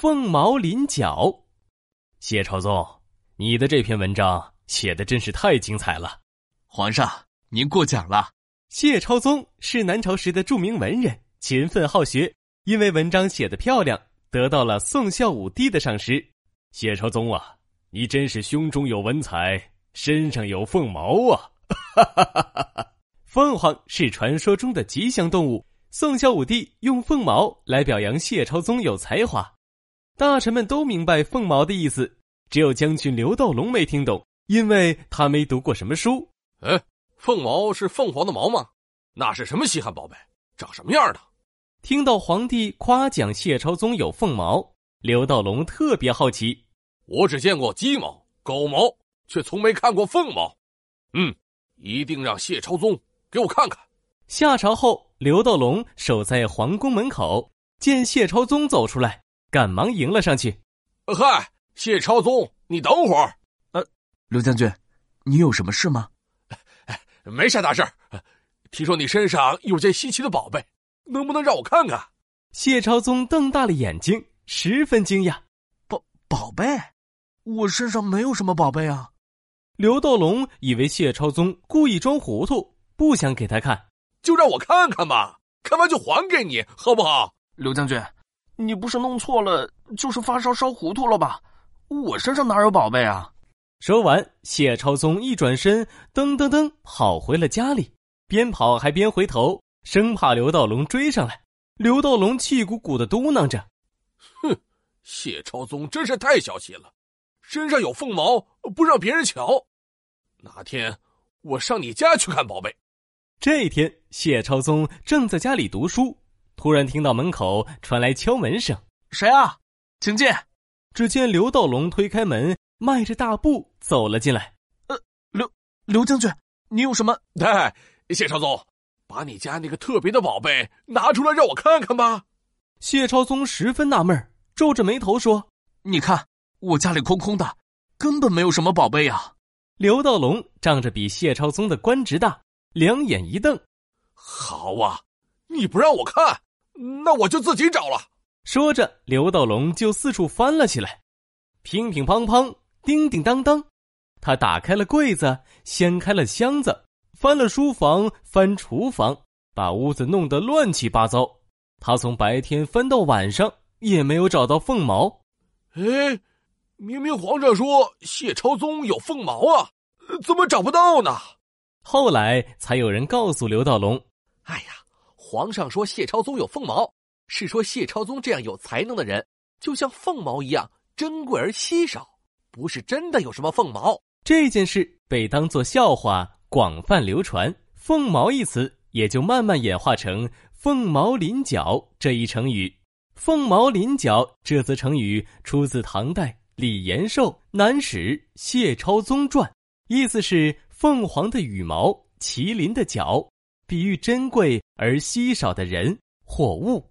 凤毛麟角。谢朝宗，你的这篇文章写的真是太精彩了。皇上，您过奖了。谢超宗是南朝时的著名文人，勤奋好学，因为文章写得漂亮，得到了宋孝武帝的赏识。谢超宗啊，你真是胸中有文采，身上有凤毛啊！哈哈哈哈哈。凤凰是传说中的吉祥动物，宋孝武帝用凤毛来表扬谢超宗有才华。大臣们都明白凤毛的意思，只有将军刘道龙没听懂，因为他没读过什么书。哎，凤毛是凤凰的毛吗？那是什么稀罕宝贝？长什么样的？听到皇帝夸奖谢超宗有凤毛，刘道龙特别好奇。我只见过鸡毛、狗毛，却从没看过凤毛。嗯，一定让谢超宗给我看看。下朝后，刘道龙守在皇宫门口，见谢超宗走出来，赶忙迎了上去。嗨，谢超宗，你等会儿。呃，刘将军，你有什么事吗？没啥大事儿，听说你身上有件稀奇的宝贝，能不能让我看看？谢超宗瞪大了眼睛，十分惊讶。宝宝贝，我身上没有什么宝贝啊。刘道龙以为谢超宗故意装糊涂，不想给他看，就让我看看吧，看完就还给你，好不好？刘将军，你不是弄错了，就是发烧烧糊涂了吧？我身上哪有宝贝啊？说完，谢超宗一转身，噔噔噔跑回了家里，边跑还边回头，生怕刘道龙追上来。刘道龙气鼓鼓的嘟囔着：“哼，谢超宗真是太小气了，身上有凤毛不让别人瞧。哪天我上你家去看宝贝。”这一天，谢超宗正在家里读书，突然听到门口传来敲门声：“谁啊？请进。”只见刘道龙推开门。迈着大步走了进来。呃，刘刘将军，你有什么？哎，谢超宗，把你家那个特别的宝贝拿出来让我看看吧。谢超宗十分纳闷，皱着眉头说：“你看，我家里空空的，根本没有什么宝贝呀。”刘道龙仗着比谢超宗的官职大，两眼一瞪：“好啊，你不让我看，那我就自己找了。”说着，刘道龙就四处翻了起来，乒乒乓乓。叮叮当当，他打开了柜子，掀开了箱子，翻了书房，翻厨房，把屋子弄得乱七八糟。他从白天翻到晚上，也没有找到凤毛。哎，明明皇上说谢超宗有凤毛啊，怎么找不到呢？后来才有人告诉刘道龙：“哎呀，皇上说谢超宗有凤毛，是说谢超宗这样有才能的人，就像凤毛一样珍贵而稀少。”不是真的有什么凤毛，这件事被当作笑话广泛流传，凤毛一词也就慢慢演化成凤毛麟角这一成语。凤毛麟角这则成语出自唐代李延寿《南史谢超宗传》，意思是凤凰的羽毛，麒麟的角，比喻珍贵而稀少的人或物。